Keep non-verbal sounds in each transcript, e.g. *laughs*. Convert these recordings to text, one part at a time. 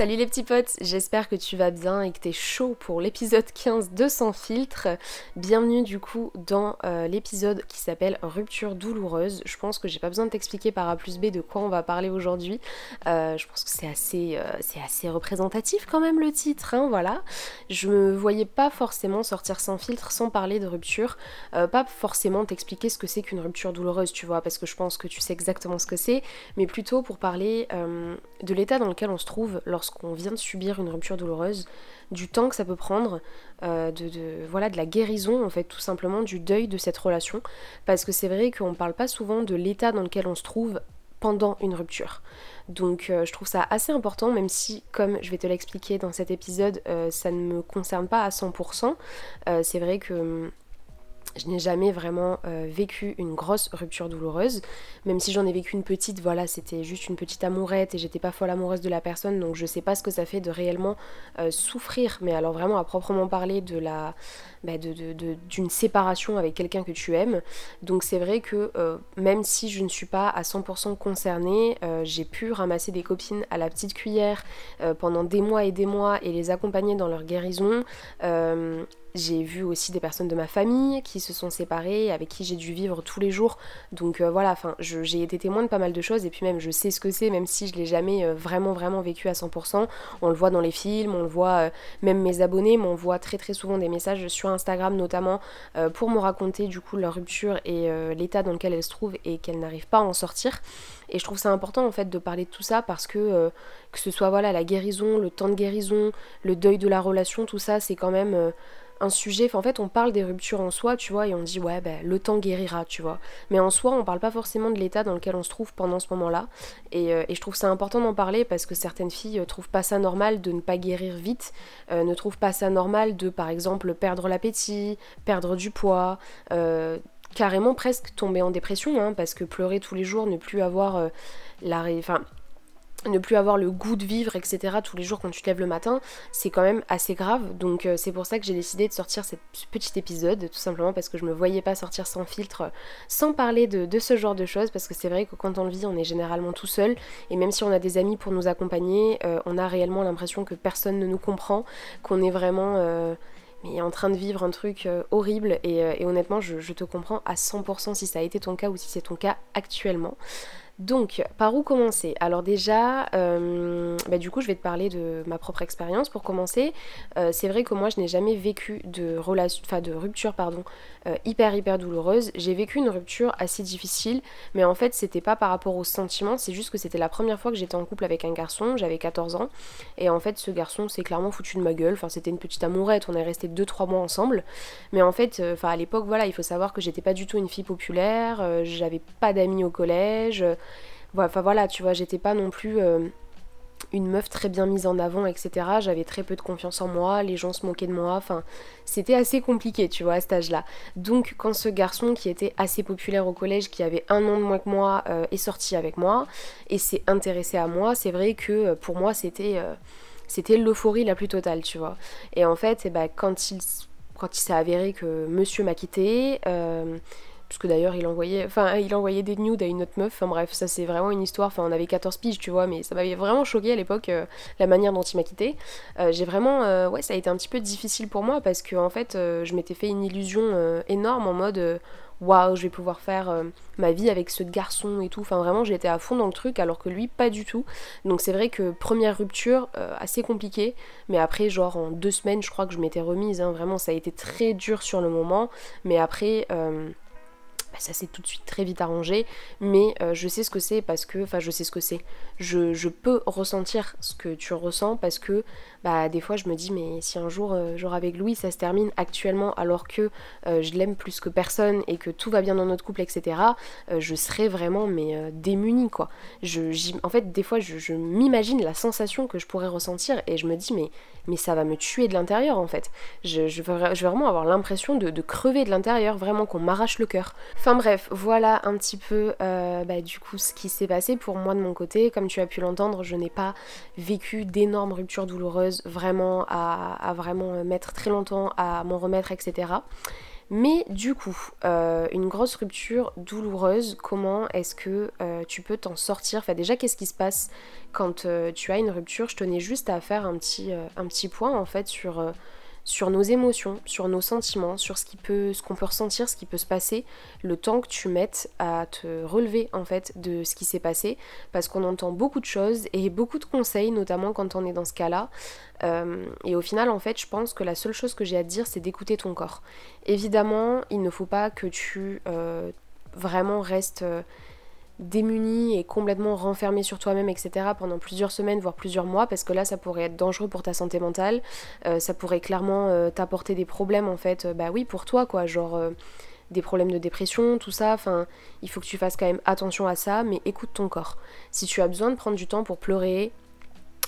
Salut les petits potes, j'espère que tu vas bien et que t'es chaud pour l'épisode 15 de Sans filtre. Bienvenue du coup dans euh, l'épisode qui s'appelle Rupture douloureuse. Je pense que j'ai pas besoin de t'expliquer par A plus B de quoi on va parler aujourd'hui. Euh, je pense que c'est assez, euh, assez représentatif quand même le titre, hein, voilà. Je me voyais pas forcément sortir sans filtre sans parler de rupture. pas forcément t'expliquer ce que c'est qu'une rupture douloureuse, tu vois, parce que je pense que tu sais exactement ce que c'est, mais plutôt pour parler de l'état dans lequel on se trouve lorsque qu'on vient de subir une rupture douloureuse, du temps que ça peut prendre, euh, de, voilà, de la guérison en fait tout simplement du deuil de cette relation. Parce que c'est vrai qu'on ne parle pas souvent de l'état dans lequel on se trouve pendant une rupture. Donc euh, je trouve ça assez important, même si, comme je vais te l'expliquer dans cet épisode, euh, ça ne me concerne pas à 100%. c'est vrai que hum, je n'ai jamais vraiment euh, vécu une grosse rupture douloureuse, même si j'en ai vécu une petite, voilà, c'était juste une petite amourette et j'étais pas folle amoureuse de la personne, donc je sais pas ce que ça fait de réellement euh, souffrir, mais alors vraiment à proprement parler de la, bah, d'une séparation avec quelqu'un que tu aimes. Donc c'est vrai que euh, même si je ne suis pas à 100% concernée, j'ai pu ramasser des copines à la petite cuillère pendant des mois et des mois et les accompagner dans leur guérison. J'ai vu aussi des personnes de ma famille qui se sont séparées, avec qui j'ai dû vivre tous les jours. Donc euh, voilà, enfin, j'ai été témoin de pas mal de choses et puis même je sais ce que c'est, même si je l'ai jamais euh, vraiment vraiment vécu à 100%. On le voit dans les films, on le voit, euh, même mes abonnés m'envoient très très souvent des messages sur Instagram notamment pour me raconter du coup leur rupture et l'état dans lequel elles se trouvent et qu'elles n'arrivent pas à en sortir. Et je trouve ça important en fait de parler de tout ça parce que que ce soit voilà la guérison, le temps de guérison, le deuil de la relation, tout ça c'est quand même un sujet, en fait on parle des ruptures en soi, tu vois, et on dit ouais ben le temps guérira, tu vois. Mais en soi on parle pas forcément de l'état dans lequel on se trouve pendant ce moment-là. Et, euh, je trouve ça important d'en parler parce que certaines filles euh, trouvent pas ça normal de ne pas guérir vite, euh, ne trouvent pas ça normal de par exemple perdre l'appétit, perdre du poids. carrément presque tomber en dépression hein, parce que pleurer tous les jours, ne plus avoir la... Enfin, ne plus avoir le goût de vivre, etc. tous les jours quand tu te lèves le matin, c'est quand même assez grave. Donc euh, c'est pour ça que j'ai décidé de sortir ce petit épisode, tout simplement parce que je me voyais pas sortir sans filtre, sans parler de, ce genre de choses, parce que c'est vrai que quand on le vit, on est généralement tout seul, et même si on a des amis pour nous accompagner, euh, on a réellement l'impression que personne ne nous comprend, qu'on est vraiment... Euh, en train de vivre un truc horrible et, honnêtement je, je, te comprends à 100% si ça a été ton cas ou si c'est ton cas actuellement. Donc, par où commencer? Alors déjà, euh, bah, du coup, je vais te parler de ma propre expérience. Pour commencer, euh, c'est vrai que moi, je n'ai jamais vécu de rupture, pardon, euh, hyper hyper douloureuse. J'ai vécu une rupture assez difficile, mais en fait, c'était pas par rapport aux sentiments. C'est juste que c'était la première fois que j'étais en couple avec un garçon. J'avais 14 ans, et en fait, ce garçon s'est clairement foutu de ma gueule. Enfin, c'était une petite amourette. On est resté 2-3 mois ensemble, mais en fait, à l'époque, voilà, il faut savoir que j'étais pas du tout une fille populaire. J'avais pas d'amis au collège. Enfin voilà, tu vois, j'étais pas non plus euh, une meuf très bien mise en avant, etc. J'avais très peu de confiance en moi, les gens se moquaient de moi, enfin c'était assez compliqué, tu vois, à cet âge-là. Donc quand ce garçon qui était assez populaire au collège, qui avait un an de moins que moi, euh, est sorti avec moi et s'est intéressé à moi, c'est vrai que euh, pour moi c'était c'était l'euphorie la plus totale, tu vois. Et en fait, eh ben, quand il, quand il s'est avéré que monsieur m'a quitté, que d'ailleurs il envoyait enfin il envoyait des nudes à une autre meuf. Enfin bref ça c'est vraiment une histoire. Enfin on avait 14 piges tu vois mais ça m'avait vraiment choqué à l'époque euh, la manière dont il m'a quitté. Euh, j'ai vraiment euh, ouais ça a été un petit peu difficile pour moi parce que en fait je m'étais fait une illusion énorme en mode waouh je vais pouvoir faire ma vie avec ce garçon et tout. Enfin vraiment j'étais à fond dans le truc alors que lui pas du tout. Donc c'est vrai que première rupture assez compliquée. Mais après genre en deux semaines je crois que je m'étais remise hein. vraiment ça a été très dur sur le moment. Mais après bah, ça s'est tout de suite très vite arrangé, mais euh, je sais ce que c'est parce que, enfin je sais ce que c'est, je, je, peux ressentir ce que tu ressens parce que bah des fois je me dis mais si un jour euh, genre avec Louis ça se termine actuellement alors que euh, je l'aime plus que personne et que tout va bien dans notre couple etc je serais vraiment mais démunie quoi. Je, en fait des fois je, m'imagine la sensation que je pourrais ressentir et je me dis mais ça va me tuer de l'intérieur en fait. Je, je, veux, vais vraiment avoir l'impression de, crever de l'intérieur vraiment qu'on m'arrache le cœur. Enfin bref, voilà un petit peu euh, bah, du coup ce qui s'est passé pour moi de mon côté. Comme tu as pu l'entendre, je n'ai pas vécu d'énormes ruptures douloureuses vraiment à, vraiment mettre très longtemps à m'en remettre, etc. Mais du coup, euh, une grosse rupture douloureuse, comment est-ce que euh, tu peux t'en sortir? Enfin déjà, qu'est-ce qui se passe quand euh, tu as une rupture? Je tenais juste à faire un petit, un petit point en fait sur sur nos émotions, sur nos sentiments, sur ce qui peut, qu'on peut ressentir, ce qui peut se passer, le temps que tu mettes à te relever en fait de ce qui s'est passé, parce qu'on entend beaucoup de choses et beaucoup de conseils, notamment quand on est dans ce cas-là. Euh, et au final, en fait, je pense que la seule chose que j'ai à te dire, c'est d'écouter ton corps. Évidemment, il ne faut pas que tu euh, vraiment restes euh, démuni et complètement renfermé sur toi-même, etc. pendant plusieurs semaines, voire plusieurs mois, parce que là, ça pourrait être dangereux pour ta santé mentale. Euh, ça pourrait clairement euh, t'apporter des problèmes, en fait, euh, bah oui, pour toi, quoi, genre des problèmes de dépression, tout ça. Enfin, il faut que tu fasses quand même attention à ça, mais écoute ton corps. Si tu as besoin de prendre du temps pour pleurer,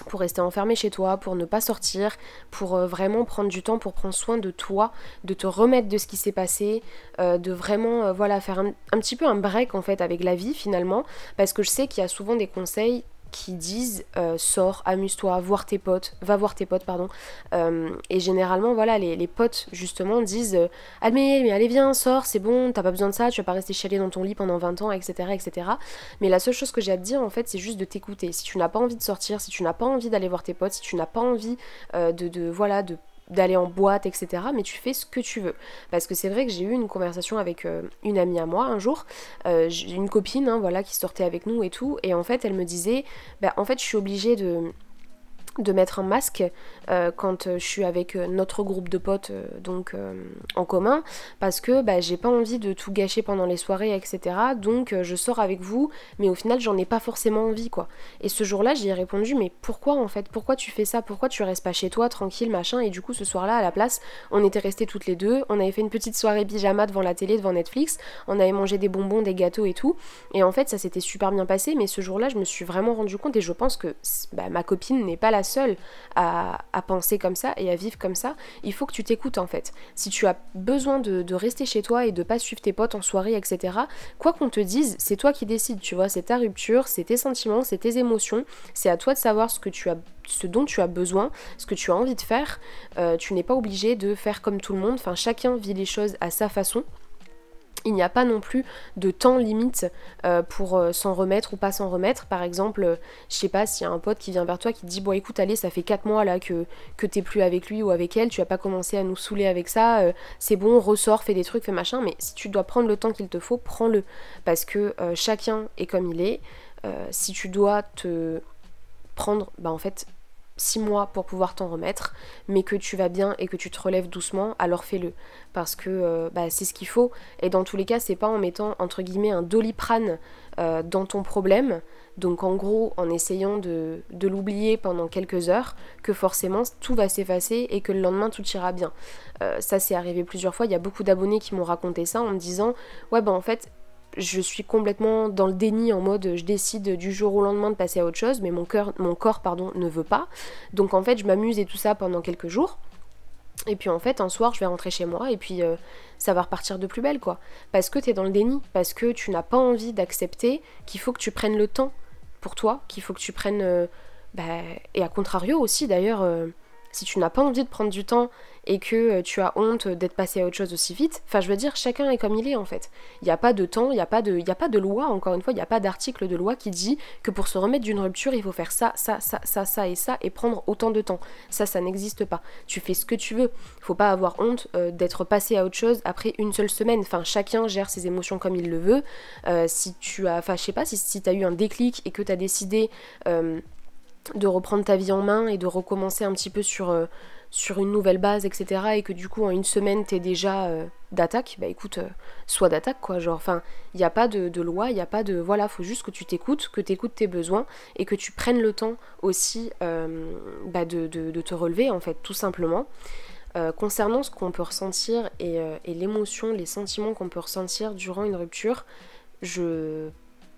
pour rester enfermé chez toi, pour ne pas sortir, pour euh, vraiment prendre du temps pour prendre soin de toi, de te remettre de ce qui s'est passé, euh, de vraiment euh, voilà faire un, un, petit peu un break en fait avec la vie finalement, parce que je sais qu'il y a souvent des conseils qui disent euh, sors, amuse-toi, voir tes potes, va voir tes potes, pardon. Euh, et généralement, voilà, les, potes justement disent euh, mais, mais allez, viens, sors, c'est bon, t'as pas besoin de ça, tu vas pas rester chialé dans ton lit pendant 20 ans, etc. etc. Mais la seule chose que j'ai à te dire, en fait, c'est juste de t'écouter. Si tu n'as pas envie de sortir, si tu n'as pas envie d'aller voir tes potes, si tu n'as pas envie de, de, voilà, de d'aller en boîte, etc. Mais tu fais ce que tu veux. Parce que c'est vrai que j'ai eu une conversation avec euh, une amie à moi un jour, euh, une copine, hein, voilà, qui sortait avec nous et tout, et en fait elle me disait, bah en fait je suis obligée de de mettre un masque euh, quand euh, je suis avec euh, notre groupe de potes donc en commun parce que bah, j'ai pas envie de tout gâcher pendant les soirées etc donc je sors avec vous mais au final j'en ai pas forcément envie quoi. Et ce jour là j'y ai répondu mais pourquoi en fait? Pourquoi tu fais ça? Pourquoi tu restes pas chez toi tranquille machin? Et du coup ce soir là à la place on était restés toutes les deux. On avait fait une petite soirée pyjama devant la télé devant Netflix. On avait mangé des bonbons des gâteaux et tout. Et en fait ça s'était super bien passé mais ce jour là je me suis vraiment rendu compte et je pense que bah, ma copine n'est pas la seule à, penser comme ça et à vivre comme ça, il faut que tu t'écoutes en fait. Si tu as besoin de, rester chez toi et de pas suivre tes potes en soirée, etc., quoi qu'on te dise, c'est toi qui décides, tu vois, c'est ta rupture, c'est tes sentiments, c'est tes émotions, c'est à toi de savoir ce que tu as ce dont tu as besoin, ce que tu as envie de faire. Euh, tu n'es pas obligé de faire comme tout le monde. Enfin, chacun vit les choses à sa façon il n'y a pas non plus de temps limite euh, pour euh, s'en remettre ou pas s'en remettre. Par exemple, euh, je sais pas s'il y a un pote qui vient vers toi qui dit bon écoute allez ça fait 4 mois là que, que t'es plus avec lui ou avec elle, tu as pas commencé à nous saouler avec ça, c'est bon, ressort, fais des trucs, fais machin, mais si tu dois prendre le temps qu'il te faut, prends-le. Parce que chacun est comme il est. si tu dois te prendre, bah en fait six mois pour pouvoir t'en remettre, mais que tu vas bien et que tu te relèves doucement, alors fais-le. Parce que euh, bah, c'est ce qu'il faut. Et dans tous les cas, c'est pas en mettant entre guillemets un doliprane euh, dans ton problème, donc en gros en essayant de, l'oublier pendant quelques heures, que forcément tout va s'effacer et que le lendemain tout ira bien. Euh, ça c'est arrivé plusieurs fois, il y a beaucoup d'abonnés qui m'ont raconté ça en me disant ouais bah en fait je suis complètement dans le déni en mode je décide du jour au lendemain de passer à autre chose, mais mon, cœur, mon corps pardon, ne veut pas. Donc en fait, je m'amuse et tout ça pendant quelques jours. Et puis en fait, un soir, je vais rentrer chez moi et puis euh, ça va repartir de plus belle, quoi. Parce que t'es dans le déni, parce que tu n'as pas envie d'accepter qu'il faut que tu prennes le temps pour toi, qu'il faut que tu prennes. Euh, bah, et à contrario aussi, d'ailleurs, euh, si tu n'as pas envie de prendre du temps et que euh, tu as honte d'être passé à autre chose aussi vite. Enfin, je veux dire, chacun est comme il est en fait. Il n'y a pas de temps, il n'y a, pas de, a pas de loi, encore une fois, il n'y a pas d'article de loi qui dit que pour se remettre d'une rupture, il faut faire ça, ça, ça, ça, ça et ça et prendre autant de temps. Ça, ça n'existe pas. Tu fais ce que tu veux. Il faut pas avoir honte euh, d'être passé à autre chose après une seule semaine. Enfin, chacun gère ses émotions comme il le veut. Euh, si tu as, enfin, je sais pas, si, si tu as eu un déclic et que tu as décidé de reprendre ta vie en main et de recommencer un petit peu sur, sur une nouvelle base, etc. et que du coup en une semaine t'es déjà euh, d'attaque, bah écoute, euh, soit d'attaque quoi, genre, enfin, il n'y a pas de, loi, il n'y a pas de, voilà, faut juste que tu t'écoutes, que tu écoutes tes besoins et que tu prennes le temps aussi euh, bah, de, te relever en fait, tout simplement. concernant ce qu'on peut ressentir et, et l'émotion, les sentiments qu'on peut ressentir durant une rupture, je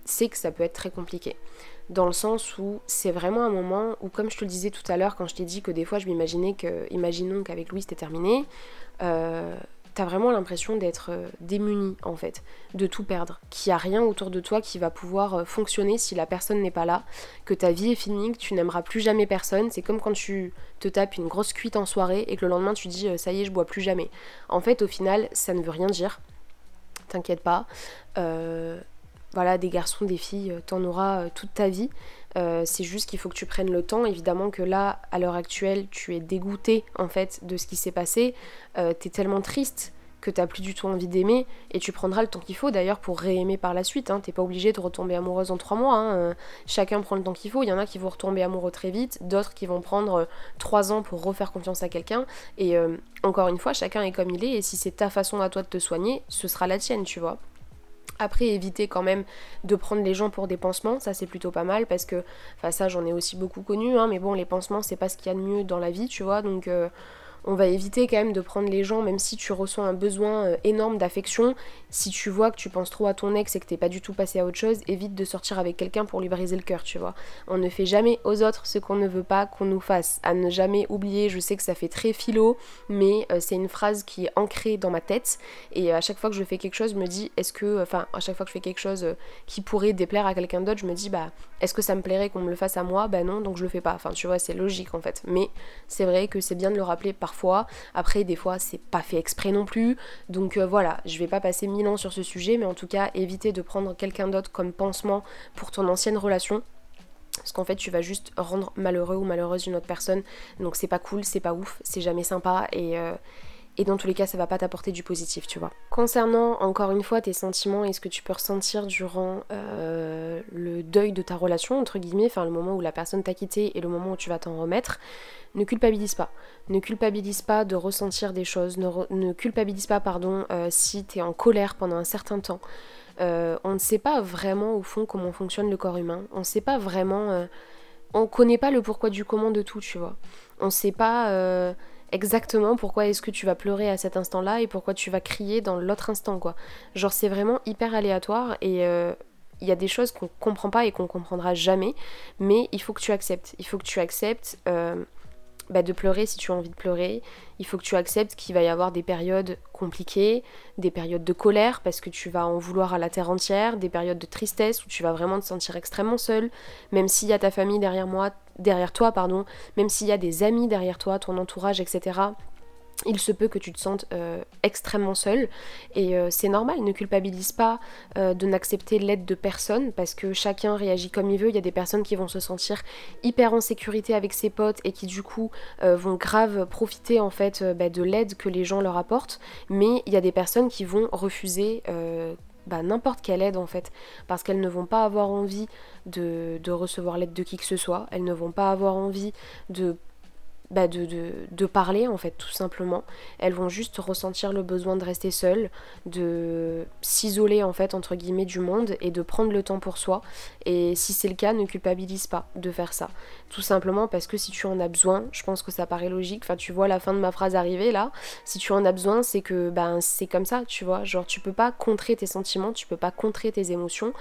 sais que ça peut être très compliqué dans le sens où c'est vraiment un moment où, comme je te le disais tout à l'heure, quand je t'ai dit que des fois je m'imaginais que, imaginons qu'avec Louis c'était terminé, euh, t'as vraiment l'impression d'être euh, démuni en fait, de tout perdre, qu'il n'y a rien autour de toi qui va pouvoir euh, fonctionner si la personne n'est pas là, que ta vie est finie, que tu n'aimeras plus jamais personne. C'est comme quand tu te tapes une grosse cuite en soirée et que le lendemain tu dis ça y est, je bois plus jamais. En fait, au final, ça ne veut rien dire. T'inquiète pas. Voilà, des garçons, des filles, t'en auras toute ta vie. c'est juste qu'il faut que tu prennes le temps. Évidemment que là, à l'heure actuelle, tu es dégoûté en fait de ce qui s'est passé. T'es tellement triste que t'as plus du tout envie d'aimer et tu prendras le temps qu'il faut d'ailleurs pour réaimer par la suite. Hein. T'es pas obligé de retomber amoureuse en trois mois. Hein. Euh, chacun prend le temps qu'il faut. Il y en a qui vont retomber amoureux très vite, d'autres qui vont prendre euh, trois ans pour refaire confiance à quelqu'un. Et euh, encore une fois, chacun est comme il est et si c'est ta façon à toi de te soigner, ce sera la tienne, tu vois. Après, éviter quand même de prendre les gens pour des pansements, ça c'est plutôt pas mal parce que, enfin ça j'en ai aussi beaucoup connu, hein, mais bon, les pansements c'est pas ce qu'il y a de mieux dans la vie, tu vois, donc on va éviter quand même de prendre les gens, même si tu ressens un besoin euh, énorme d'affection. Si tu vois que tu penses trop à ton ex et que t'es pas du tout passé à autre chose, évite de sortir avec quelqu'un pour lui briser le cœur, tu vois. On ne fait jamais aux autres ce qu'on ne veut pas qu'on nous fasse. À ne jamais oublier, je sais que ça fait très philo, mais euh, c'est une phrase qui est ancrée dans ma tête. Et à chaque fois que je fais quelque chose, je me dis, est-ce que, enfin, à chaque fois que je fais quelque chose euh, qui pourrait déplaire à quelqu'un d'autre, je me dis, bah, est-ce que ça me plairait qu'on me le fasse à moi? Bah non, donc je le fais pas. Enfin, tu vois, c'est logique en fait. Mais c'est vrai que c'est bien de le rappeler par Après, des fois, c'est pas fait exprès non plus. Donc euh, voilà, je vais pas passer mille ans sur ce sujet, mais en tout cas, éviter de prendre quelqu'un d'autre comme pansement pour ton ancienne relation. Parce qu'en fait, tu vas juste rendre malheureux ou malheureuse une autre personne. Donc c'est pas cool, c'est pas ouf, c'est jamais sympa et. Euh, et dans tous les cas ça va pas t'apporter du positif tu vois. Concernant encore une fois tes sentiments et ce que tu peux ressentir durant euh, le deuil de ta relation entre guillemets, enfin le moment où la personne t'a quitté et le moment où tu vas t'en remettre, ne culpabilise pas. Ne culpabilise pas de ressentir des choses. Ne, culpabilise pas, pardon, euh, si tu es en colère pendant un certain temps. Euh, on ne sait pas vraiment au fond comment fonctionne le corps humain. On ne sait pas vraiment. Euh, on connaît pas le pourquoi du comment de tout, tu vois. On ne sait pas exactement pourquoi est-ce que tu vas pleurer à cet instant-là et pourquoi tu vas crier dans l'autre instant, quoi. Genre, c'est vraiment hyper aléatoire et il y a des choses qu'on comprend pas et qu'on comprendra jamais, mais il faut que tu acceptes. Il faut que tu acceptes bah, de pleurer si tu as envie de pleurer. Il faut que tu acceptes qu'il va y avoir des périodes compliquées, des périodes de colère parce que tu vas en vouloir à la terre entière, des périodes de tristesse où tu vas vraiment te sentir extrêmement seul, même s'il y a ta famille derrière moi, derrière toi, pardon, même s'il y a des amis derrière toi, ton entourage, etc il se peut que tu te sentes euh, extrêmement seul. Et euh, c'est normal, ne culpabilise pas euh, de n'accepter l'aide de personne parce que chacun réagit comme il veut. Il y a des personnes qui vont se sentir hyper en sécurité avec ses potes et qui du coup vont grave profiter en fait bah, de l'aide que les gens leur apportent, mais il y a des personnes qui vont refuser bah, n'importe quelle aide en fait, parce qu'elles ne vont pas avoir envie de, de recevoir l'aide de qui que ce soit, elles ne vont pas avoir envie de bah, de, de, parler en fait tout simplement. Elles vont juste ressentir le besoin de rester seules, de s'isoler en fait entre guillemets du monde et de prendre le temps pour soi. Et si c'est le cas, ne culpabilise pas de faire ça. Tout simplement parce que si tu en as besoin, je pense que ça paraît logique. Enfin tu vois la fin de ma phrase arriver là. Si tu en as besoin, c'est que ben c'est comme ça, tu vois. Genre tu peux pas contrer tes sentiments, tu peux pas contrer tes émotions.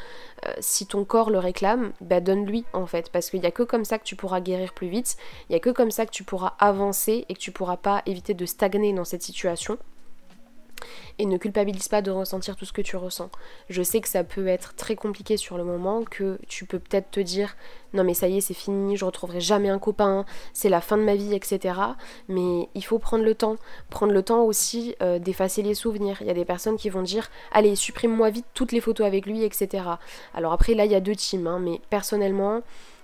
Euh, si ton corps le réclame, bah donne-lui en fait. Parce qu'il y a que comme ça que tu pourras guérir plus vite. Il y a que comme ça que tu pourras avancer et que tu pourras pas éviter de stagner dans cette situation. Et ne culpabilise pas de ressentir tout ce que tu ressens. Je sais que ça peut être très compliqué sur le moment, que tu peux peut-être te dire non mais ça y est c'est fini, je retrouverai jamais un copain, c'est la fin de ma vie, etc. Mais il faut prendre le temps. Prendre le temps aussi euh, d'effacer les souvenirs. Il y a des personnes qui vont dire allez supprime-moi vite toutes les photos avec lui, etc. Alors après là il y a deux teams, hein, mais personnellement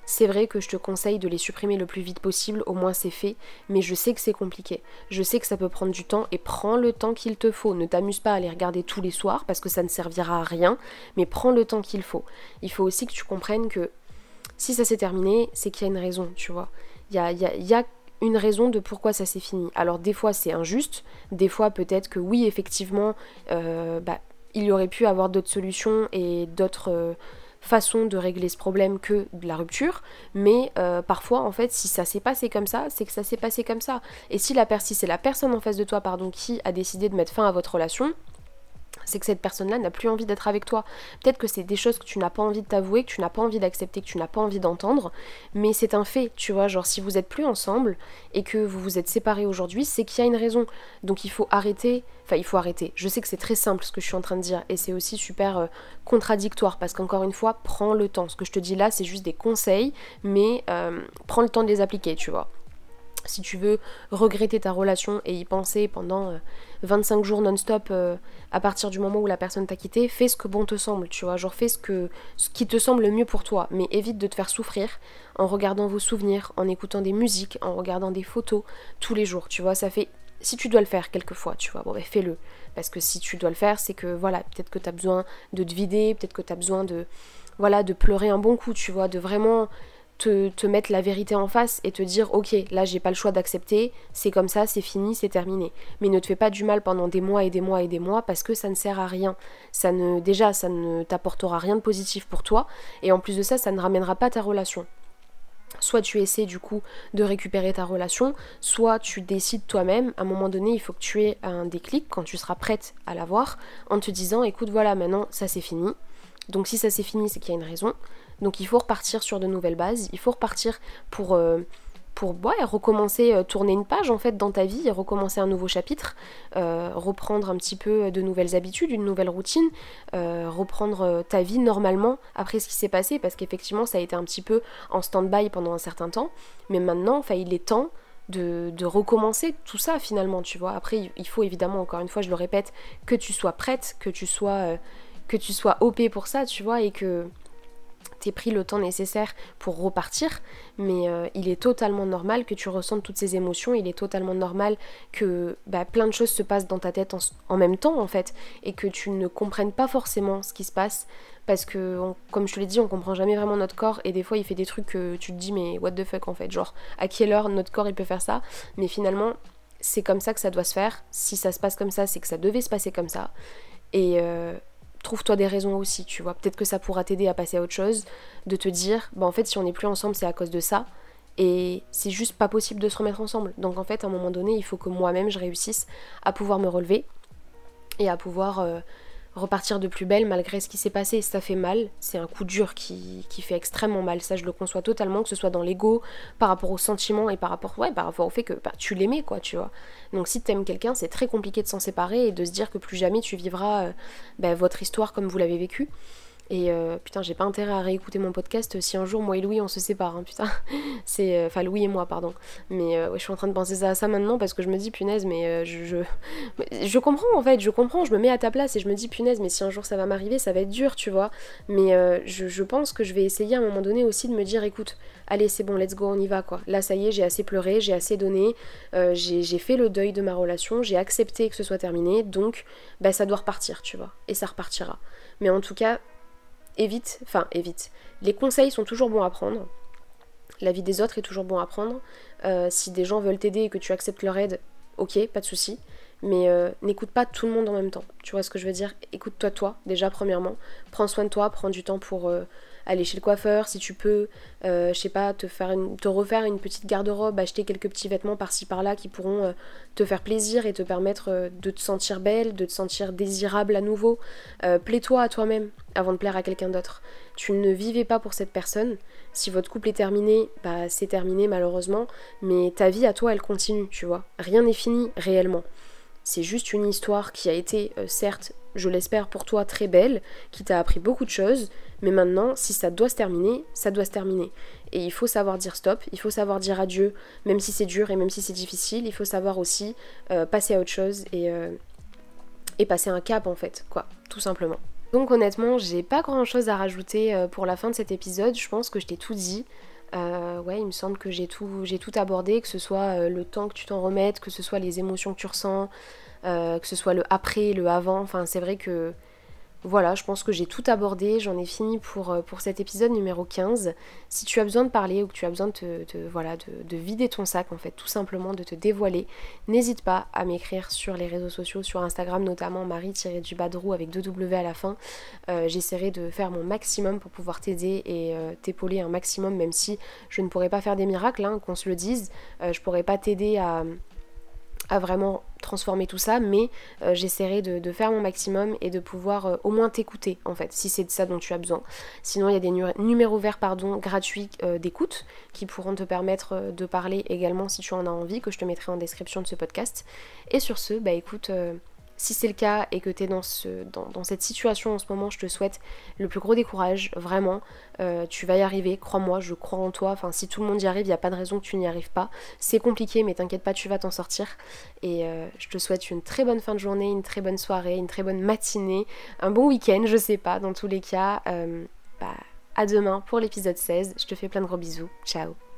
c'est vrai que je te conseille de les supprimer le plus vite possible, au moins c'est fait, mais je sais que c'est compliqué. Je sais que ça peut prendre du temps et prends le temps qu'il te faut. Ne t'amuse pas à les regarder tous les soirs parce que ça ne servira à rien, mais prends le temps qu'il faut. Il faut aussi que tu comprennes que si ça s'est terminé, c'est qu'il y a une raison, tu vois. Il y a, une raison de pourquoi ça s'est fini. Alors des fois c'est injuste, des fois peut-être que oui effectivement euh, bah, il y aurait pu avoir d'autres solutions et d'autres euh, façon de régler ce problème que de la rupture, mais euh, parfois en fait si ça s'est passé comme ça, c'est que ça s'est passé comme ça. Et si la c'est la personne en face de toi pardon qui a décidé de mettre fin à votre relation, c'est que cette personne-là n'a plus envie d'être avec toi. Peut-être que c'est des choses que tu n'as pas envie de t'avouer, que tu n'as pas envie d'accepter, que tu n'as pas envie d'entendre, mais c'est un fait, tu vois, genre si vous êtes plus ensemble et que vous vous êtes séparés aujourd'hui, c'est qu'il y a une raison. Donc il faut arrêter, enfin il faut arrêter. Je sais que c'est très simple ce que je suis en train de dire et c'est aussi super euh, contradictoire parce qu'encore une fois, prends le temps. Ce que je te dis là, c'est juste des conseils, mais euh, prends le temps de les appliquer, tu vois. Si tu veux regretter ta relation et y penser pendant 25 euh, jours non-stop euh, à partir du moment où la personne t'a quitté, fais ce que bon te semble, tu vois, genre fais ce, que, ce qui te semble le mieux pour toi, mais évite de te faire souffrir en regardant vos souvenirs, en écoutant des musiques, en regardant des photos tous les jours, tu vois, ça fait... Si tu dois le faire quelquefois, tu vois, bon ben fais-le. Parce que si tu dois le faire, c'est que voilà, peut-être que tu as besoin de te vider, peut-être que tu as besoin de voilà, de pleurer un bon coup, tu vois, de vraiment te, mettre la vérité en face et te dire ok là j'ai pas le choix d'accepter, c'est comme ça, c'est fini, c'est terminé. Mais ne te fais pas du mal pendant des mois et des mois et des mois parce que ça ne sert à rien. Ça ne déjà ça ne t'apportera rien de positif pour toi et en plus de ça ça ne ramènera pas ta relation. Soit tu essaies du coup de récupérer ta relation, soit tu décides toi-même, à un moment donné il faut que tu aies un déclic quand tu seras prête à l'avoir en te disant écoute voilà maintenant ça c'est fini. Donc si ça c'est fini c'est qu'il y a une raison. Donc il faut repartir sur de nouvelles bases, il faut repartir pour, euh, pour recommencer, euh, tourner une page en fait dans ta vie, recommencer un nouveau chapitre, euh, reprendre un petit peu de nouvelles habitudes, une nouvelle routine, reprendre ta vie normalement après ce qui s'est passé, parce qu'effectivement ça a été un petit peu en stand-by pendant un certain temps, mais maintenant, il est temps de, de, recommencer tout ça finalement, tu vois. Après, il faut évidemment, encore une fois, je le répète, que tu sois prête, que tu sois, que tu sois OP pour ça, tu vois, et que t'aies pris le temps nécessaire pour repartir, mais euh, il est totalement normal que tu ressentes toutes ces émotions, il est totalement normal que bah, plein de choses se passent dans ta tête en, même temps en fait, et que tu ne comprennes pas forcément ce qui se passe, parce que comme je te l'ai dit, on comprend jamais vraiment notre corps, et des fois il fait des trucs que tu te dis mais what the fuck en fait, genre à quelle heure notre corps il peut faire ça, mais finalement c'est comme ça que ça doit se faire, si ça se passe comme ça, c'est que ça devait se passer comme ça, et, euh, trouve-toi des raisons aussi, tu vois. Peut-être que ça pourra t'aider à passer à autre chose, de te dire, bah en fait, si on n'est plus ensemble, c'est à cause de ça. Et c'est juste pas possible de se remettre ensemble. Donc en fait, à un moment donné, il faut que moi-même, je réussisse à pouvoir me relever et à pouvoir euh, repartir de plus belle malgré ce qui s'est passé. Ça fait mal, c'est un coup dur qui, fait extrêmement mal. Ça, je le conçois totalement, que ce soit dans l'ego, par rapport aux sentiments et par rapport, ouais, par rapport au fait que bah, tu l'aimais, quoi, tu vois. Donc si tu aimes quelqu'un, c'est très compliqué de s'en séparer et de se dire que plus jamais tu vivras euh, bah, votre histoire comme vous l'avez vécue. Et euh, putain, j'ai pas intérêt à réécouter mon podcast si un jour moi et Louis on se sépare, hein, putain. *laughs* C'est. Euh, enfin, Louis et moi, pardon. Mais euh, je suis en train de penser à ça maintenant parce que je me dis, punaise, mais je, je, je. comprends en fait, je comprends, je me mets à ta place et je me dis, punaise, mais si un jour ça va m'arriver, ça va être dur, tu vois. Mais je, je pense que je vais essayer à un moment donné aussi de me dire, écoute, allez, c'est bon, let's go, on y va quoi. Là, ça y est, j'ai assez pleuré, j'ai assez donné, j'ai fait le deuil de ma relation, j'ai accepté que ce soit terminé, donc bah, ça doit repartir, tu vois. Et ça repartira. Mais en tout cas, évite, enfin évite. Les conseils sont toujours bons à prendre. La vie des autres est toujours bon à prendre. Euh, si des gens veulent t'aider et que tu acceptes leur aide, ok, pas de souci. Mais euh, n'écoute pas tout le monde en même temps. Tu vois ce que je veux dire? Écoute-toi toi, déjà premièrement. Prends soin de toi, prends du temps pour euh, aller chez le coiffeur, si tu peux, je sais pas, te, faire te refaire une petite garde-robe, acheter quelques petits vêtements par-ci par-là qui pourront te faire plaisir et te permettre de te sentir belle, de te sentir désirable à nouveau. Plais-toi à toi-même avant de plaire à quelqu'un d'autre. Tu ne vivais pas pour cette personne. Si votre couple est terminé, bah c'est terminé malheureusement, mais ta vie à toi elle continue, tu vois. Rien n'est fini réellement. C'est juste une histoire qui a été, certes, je l'espère pour toi, très belle, qui t'a appris beaucoup de choses, mais maintenant, si ça doit se terminer, ça doit se terminer. Et il faut savoir dire stop, il faut savoir dire adieu, même si c'est dur et même si c'est difficile, il faut savoir aussi euh, passer à autre chose et, euh, et passer un cap en fait, quoi, tout simplement. Donc honnêtement, j'ai pas grand chose à rajouter euh, pour la fin de cet épisode, je pense que je t'ai tout dit. ouais, il me semble que j'ai tout, j'ai tout abordé, que ce soit le temps que tu t'en remettes, que ce soit les émotions que tu ressens, que ce soit le après, le avant. Enfin, c'est vrai que voilà, je pense que j'ai tout abordé, j'en ai fini pour, euh, pour cet épisode numéro 15. Si tu as besoin de parler ou que tu as besoin de, voilà, de, vider ton sac, en fait, tout simplement de te dévoiler, n'hésite pas à m'écrire sur les réseaux sociaux, sur Instagram notamment, marie-du-badrou avec deux W à la fin. Euh, j'essaierai de faire mon maximum pour pouvoir t'aider et euh, t'épauler un maximum, même si je ne pourrais pas faire des miracles, hein, qu'on se le dise. je pourrais pas t'aider à à vraiment transformer tout ça, mais euh, j'essaierai de, faire mon maximum et de pouvoir euh, au moins t'écouter en fait, si c'est de ça dont tu as besoin. Sinon, il y a des numéros verts pardon, gratuits euh, d'écoute qui pourront te permettre de parler également si tu en as envie, que je te mettrai en description de ce podcast. Et sur ce, bah écoute, si c'est le cas et que tu es dans, ce, dans, cette situation en ce moment, je te souhaite le plus gros décourage, vraiment. Euh, tu vas y arriver, crois-moi, je crois en toi. Enfin, si tout le monde y arrive, il n'y a pas de raison que tu n'y arrives pas. C'est compliqué, mais t'inquiète pas, tu vas t'en sortir. Et euh, je te souhaite une très bonne fin de journée, une très bonne soirée, une très bonne matinée, un bon week-end, je sais pas, dans tous les cas. Euh, bah, à demain pour l'épisode 16. Je te fais plein de gros bisous. Ciao